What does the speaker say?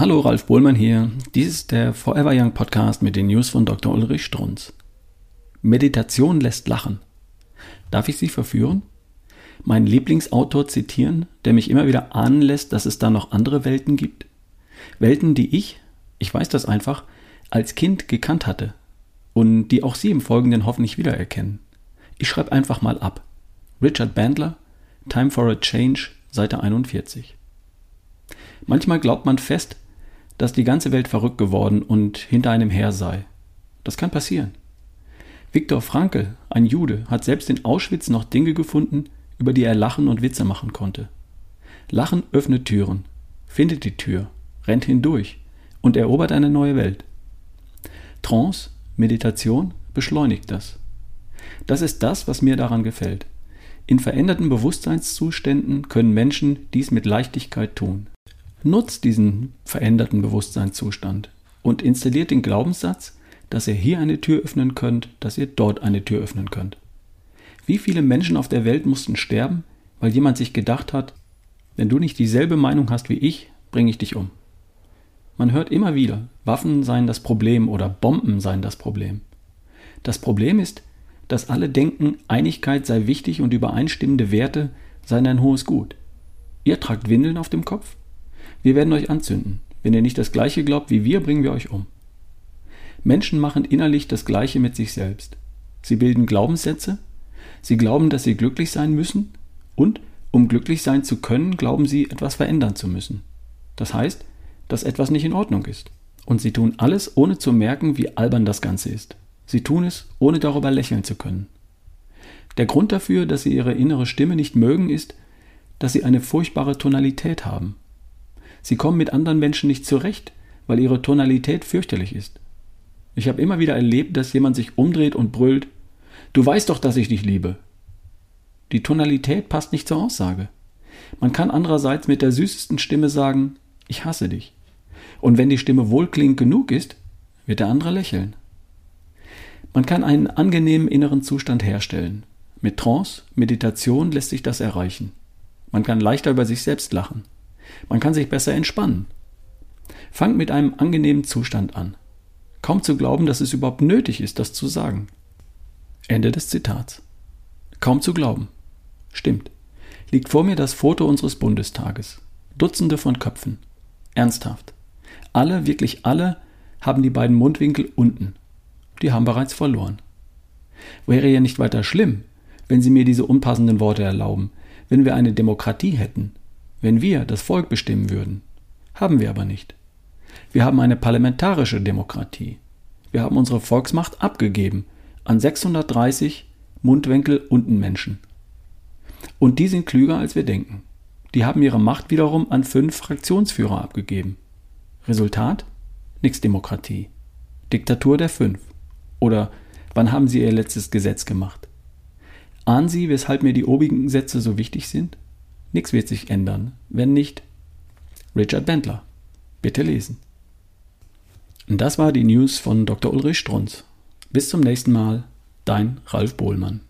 Hallo, Ralf Bohlmann hier. Dies ist der Forever Young Podcast mit den News von Dr. Ulrich Strunz. Meditation lässt lachen. Darf ich Sie verführen? Meinen Lieblingsautor zitieren, der mich immer wieder ahnen lässt, dass es da noch andere Welten gibt? Welten, die ich, ich weiß das einfach, als Kind gekannt hatte und die auch Sie im Folgenden hoffentlich wiedererkennen. Ich schreibe einfach mal ab. Richard Bandler, Time for a Change, Seite 41. Manchmal glaubt man fest, dass die ganze Welt verrückt geworden und hinter einem her sei. Das kann passieren. Viktor Frankl, ein Jude, hat selbst in Auschwitz noch Dinge gefunden, über die er lachen und Witze machen konnte. Lachen öffnet Türen, findet die Tür, rennt hindurch und erobert eine neue Welt. Trance, Meditation beschleunigt das. Das ist das, was mir daran gefällt. In veränderten Bewusstseinszuständen können Menschen dies mit Leichtigkeit tun. Nutzt diesen veränderten Bewusstseinszustand und installiert den Glaubenssatz, dass ihr hier eine Tür öffnen könnt, dass ihr dort eine Tür öffnen könnt. Wie viele Menschen auf der Welt mussten sterben, weil jemand sich gedacht hat, wenn du nicht dieselbe Meinung hast wie ich, bringe ich dich um. Man hört immer wieder, Waffen seien das Problem oder Bomben seien das Problem. Das Problem ist, dass alle denken, Einigkeit sei wichtig und übereinstimmende Werte seien ein hohes Gut. Ihr tragt Windeln auf dem Kopf, wir werden euch anzünden. Wenn ihr nicht das Gleiche glaubt wie wir, bringen wir euch um. Menschen machen innerlich das Gleiche mit sich selbst. Sie bilden Glaubenssätze, sie glauben, dass sie glücklich sein müssen und, um glücklich sein zu können, glauben sie, etwas verändern zu müssen. Das heißt, dass etwas nicht in Ordnung ist. Und sie tun alles, ohne zu merken, wie albern das Ganze ist. Sie tun es, ohne darüber lächeln zu können. Der Grund dafür, dass sie ihre innere Stimme nicht mögen, ist, dass sie eine furchtbare Tonalität haben. Sie kommen mit anderen Menschen nicht zurecht, weil ihre Tonalität fürchterlich ist. Ich habe immer wieder erlebt, dass jemand sich umdreht und brüllt, Du weißt doch, dass ich dich liebe. Die Tonalität passt nicht zur Aussage. Man kann andererseits mit der süßesten Stimme sagen, ich hasse dich. Und wenn die Stimme wohlklingend genug ist, wird der andere lächeln. Man kann einen angenehmen inneren Zustand herstellen. Mit Trance, Meditation lässt sich das erreichen. Man kann leichter über sich selbst lachen. Man kann sich besser entspannen. Fangt mit einem angenehmen Zustand an. Kaum zu glauben, dass es überhaupt nötig ist, das zu sagen. Ende des Zitats. Kaum zu glauben. Stimmt. Liegt vor mir das Foto unseres Bundestages. Dutzende von Köpfen. Ernsthaft. Alle, wirklich alle, haben die beiden Mundwinkel unten. Die haben bereits verloren. Wäre ja nicht weiter schlimm, wenn Sie mir diese unpassenden Worte erlauben, wenn wir eine Demokratie hätten, wenn wir das Volk bestimmen würden. Haben wir aber nicht. Wir haben eine parlamentarische Demokratie. Wir haben unsere Volksmacht abgegeben an 630 Mundwinkel unten Menschen. Und die sind klüger, als wir denken. Die haben ihre Macht wiederum an fünf Fraktionsführer abgegeben. Resultat? Nix Demokratie. Diktatur der Fünf. Oder wann haben Sie Ihr letztes Gesetz gemacht? Ahnen Sie, weshalb mir die obigen Sätze so wichtig sind? Nichts wird sich ändern, wenn nicht Richard Bentler. Bitte lesen. Das war die News von Dr. Ulrich Strunz. Bis zum nächsten Mal, dein Ralf Bohlmann.